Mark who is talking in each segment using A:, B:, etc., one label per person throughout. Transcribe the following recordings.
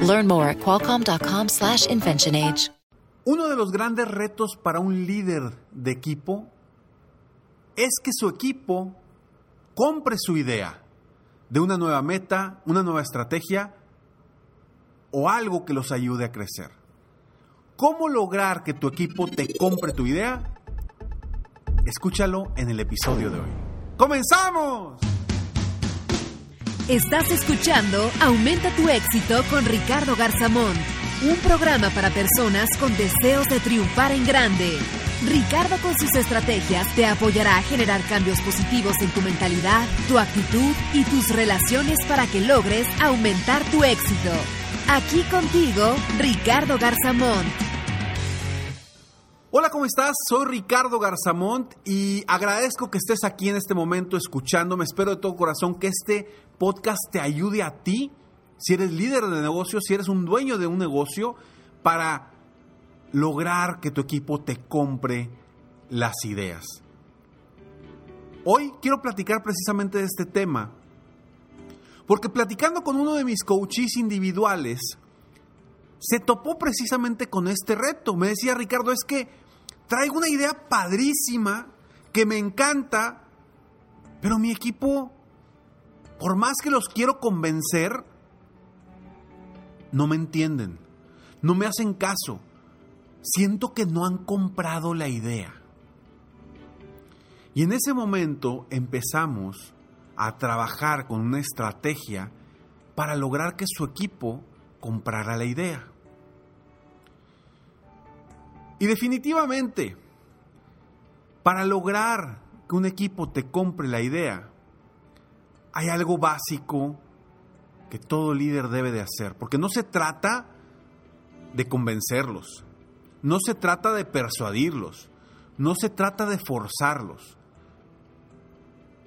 A: Learn more at qualcomm.com/inventionage.
B: Uno de los grandes retos para un líder de equipo es que su equipo compre su idea de una nueva meta, una nueva estrategia o algo que los ayude a crecer. ¿Cómo lograr que tu equipo te compre tu idea? Escúchalo en el episodio de hoy. ¡Comenzamos!
C: Estás escuchando Aumenta tu éxito con Ricardo Garzamón, un programa para personas con deseos de triunfar en grande. Ricardo con sus estrategias te apoyará a generar cambios positivos en tu mentalidad, tu actitud y tus relaciones para que logres aumentar tu éxito. Aquí contigo, Ricardo Garzamont.
B: Hola, ¿cómo estás? Soy Ricardo Garzamont y agradezco que estés aquí en este momento escuchándome. Espero de todo corazón que este podcast te ayude a ti, si eres líder de negocio, si eres un dueño de un negocio, para lograr que tu equipo te compre las ideas. Hoy quiero platicar precisamente de este tema, porque platicando con uno de mis coaches individuales, se topó precisamente con este reto. Me decía Ricardo, es que traigo una idea padrísima que me encanta, pero mi equipo, por más que los quiero convencer, no me entienden, no me hacen caso. Siento que no han comprado la idea. Y en ese momento empezamos a trabajar con una estrategia para lograr que su equipo comprara la idea. Y definitivamente, para lograr que un equipo te compre la idea, hay algo básico que todo líder debe de hacer, porque no se trata de convencerlos, no se trata de persuadirlos, no se trata de forzarlos.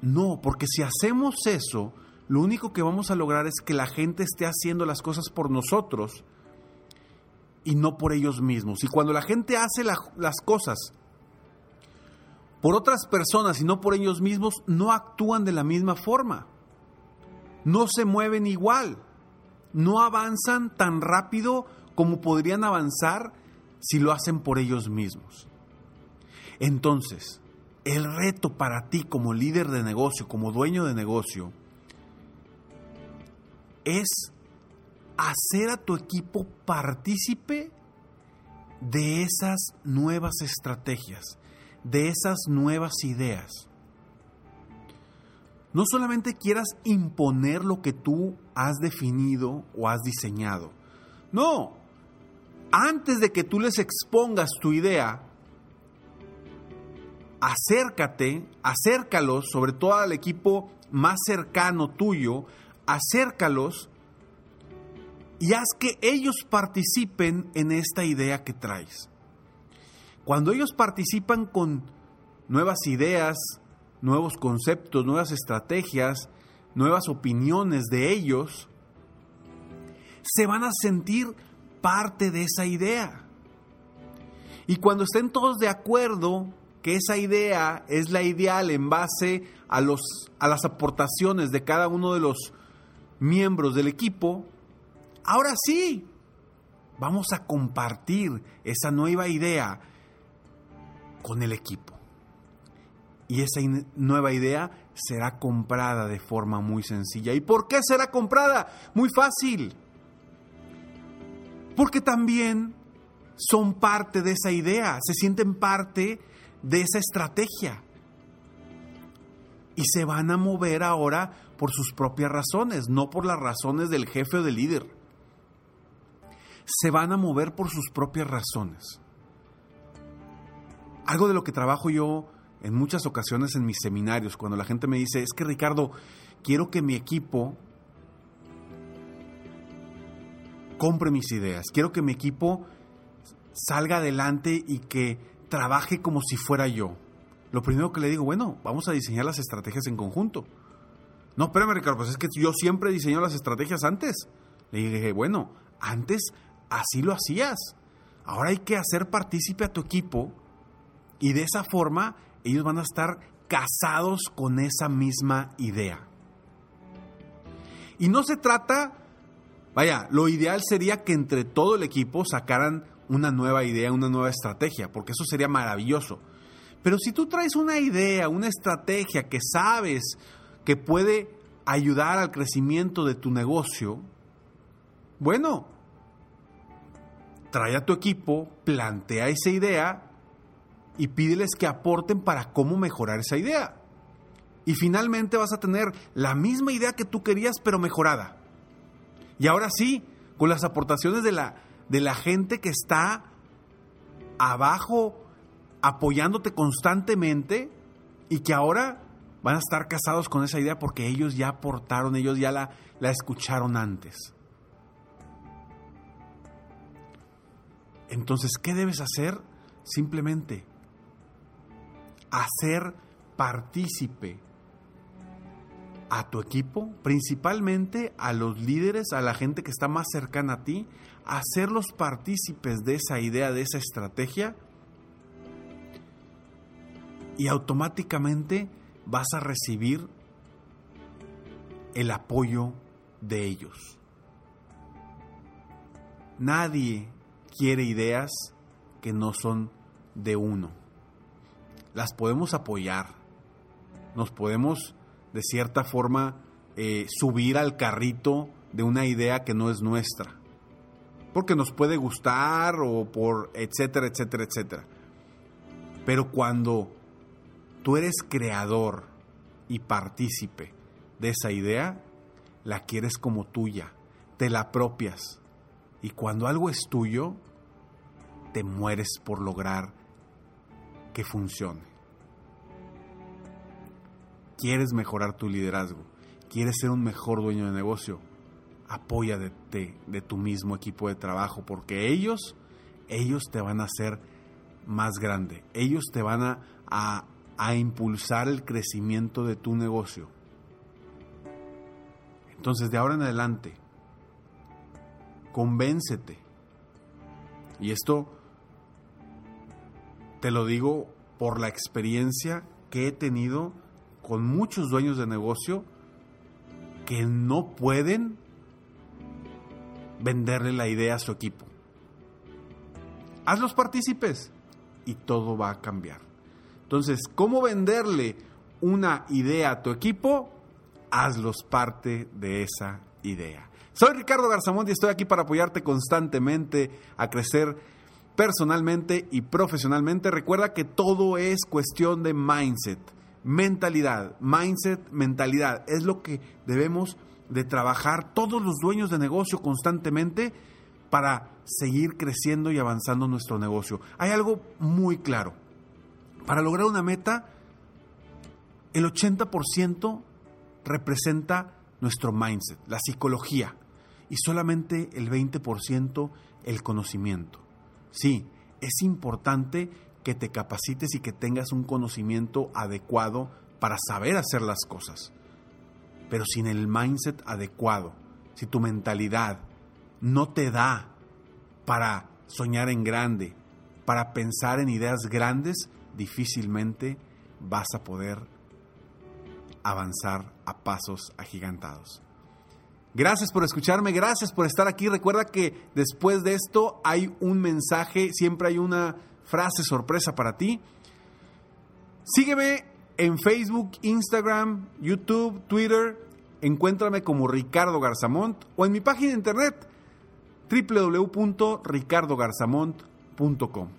B: No, porque si hacemos eso, lo único que vamos a lograr es que la gente esté haciendo las cosas por nosotros y no por ellos mismos. Y cuando la gente hace las cosas por otras personas y no por ellos mismos, no actúan de la misma forma. No se mueven igual. No avanzan tan rápido como podrían avanzar si lo hacen por ellos mismos. Entonces, el reto para ti como líder de negocio, como dueño de negocio, es hacer a tu equipo partícipe de esas nuevas estrategias, de esas nuevas ideas. No solamente quieras imponer lo que tú has definido o has diseñado. No, antes de que tú les expongas tu idea, acércate, acércalos, sobre todo al equipo más cercano tuyo, acércalos y haz que ellos participen en esta idea que traes. Cuando ellos participan con nuevas ideas, nuevos conceptos, nuevas estrategias, nuevas opiniones de ellos, se van a sentir parte de esa idea. Y cuando estén todos de acuerdo que esa idea es la ideal en base a, los, a las aportaciones de cada uno de los miembros del equipo, ahora sí, vamos a compartir esa nueva idea con el equipo. Y esa nueva idea será comprada de forma muy sencilla. ¿Y por qué será comprada? Muy fácil. Porque también son parte de esa idea, se sienten parte de esa estrategia. Y se van a mover ahora por sus propias razones, no por las razones del jefe o del líder. Se van a mover por sus propias razones. Algo de lo que trabajo yo en muchas ocasiones en mis seminarios, cuando la gente me dice, es que Ricardo, quiero que mi equipo compre mis ideas, quiero que mi equipo salga adelante y que trabaje como si fuera yo. Lo primero que le digo, bueno, vamos a diseñar las estrategias en conjunto. No, espérame, Ricardo, pues es que yo siempre diseño las estrategias antes. Le dije, bueno, antes así lo hacías. Ahora hay que hacer partícipe a tu equipo y de esa forma ellos van a estar casados con esa misma idea. Y no se trata, vaya, lo ideal sería que entre todo el equipo sacaran una nueva idea, una nueva estrategia, porque eso sería maravilloso. Pero si tú traes una idea, una estrategia que sabes que puede ayudar al crecimiento de tu negocio, bueno, trae a tu equipo, plantea esa idea y pídeles que aporten para cómo mejorar esa idea. Y finalmente vas a tener la misma idea que tú querías, pero mejorada. Y ahora sí, con las aportaciones de la, de la gente que está abajo apoyándote constantemente y que ahora van a estar casados con esa idea porque ellos ya aportaron, ellos ya la, la escucharon antes. Entonces, ¿qué debes hacer? Simplemente hacer partícipe a tu equipo, principalmente a los líderes, a la gente que está más cercana a ti, hacerlos partícipes de esa idea, de esa estrategia, y automáticamente vas a recibir el apoyo de ellos. Nadie quiere ideas que no son de uno. Las podemos apoyar, nos podemos de cierta forma eh, subir al carrito de una idea que no es nuestra, porque nos puede gustar o por etcétera, etcétera, etcétera. Pero cuando tú eres creador y partícipe de esa idea, la quieres como tuya, te la apropias. Y cuando algo es tuyo, te mueres por lograr que funcione. ¿Quieres mejorar tu liderazgo? ¿Quieres ser un mejor dueño de negocio? Apoya de, de tu mismo equipo de trabajo porque ellos, ellos te van a hacer más grande. Ellos te van a, a impulsar el crecimiento de tu negocio. Entonces, de ahora en adelante, convéncete. Y esto te lo digo por la experiencia que he tenido con muchos dueños de negocio que no pueden venderle la idea a su equipo. Hazlos partícipes y todo va a cambiar. Entonces, ¿cómo venderle una idea a tu equipo? Hazlos parte de esa idea. Soy Ricardo Garzamont y estoy aquí para apoyarte constantemente a crecer personalmente y profesionalmente. Recuerda que todo es cuestión de mindset, mentalidad, mindset, mentalidad. Es lo que debemos de trabajar todos los dueños de negocio constantemente para seguir creciendo y avanzando nuestro negocio. Hay algo muy claro. Para lograr una meta, el 80% representa nuestro mindset, la psicología, y solamente el 20% el conocimiento. Sí, es importante que te capacites y que tengas un conocimiento adecuado para saber hacer las cosas. Pero sin el mindset adecuado, si tu mentalidad no te da para soñar en grande, para pensar en ideas grandes, difícilmente vas a poder avanzar a pasos agigantados. Gracias por escucharme, gracias por estar aquí. Recuerda que después de esto hay un mensaje, siempre hay una frase sorpresa para ti. Sígueme en Facebook, Instagram, YouTube, Twitter. Encuéntrame como Ricardo Garzamont o en mi página de internet www.ricardogarzamont.com.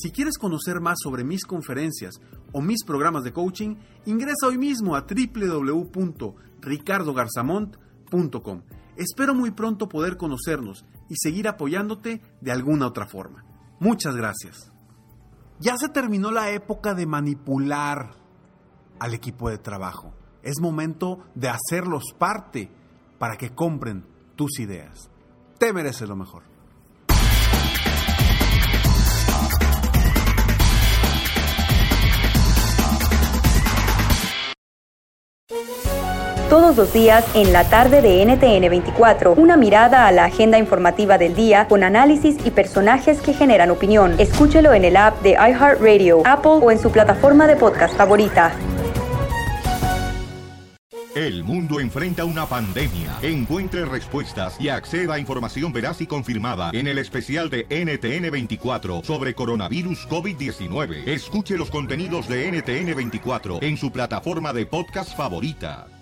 B: Si quieres conocer más sobre mis conferencias o mis programas de coaching, ingresa hoy mismo a www.ricardogarzamont.com. Espero muy pronto poder conocernos y seguir apoyándote de alguna otra forma. Muchas gracias. Ya se terminó la época de manipular al equipo de trabajo. Es momento de hacerlos parte para que compren tus ideas. Te mereces lo mejor.
D: Todos los días en la tarde de NTN 24, una mirada a la agenda informativa del día con análisis y personajes que generan opinión. Escúchelo en el app de iHeartRadio, Apple o en su plataforma de podcast favorita.
E: El mundo enfrenta una pandemia. Encuentre respuestas y acceda a información veraz y confirmada en el especial de NTN24 sobre coronavirus COVID-19. Escuche los contenidos de NTN24 en su plataforma de podcast favorita.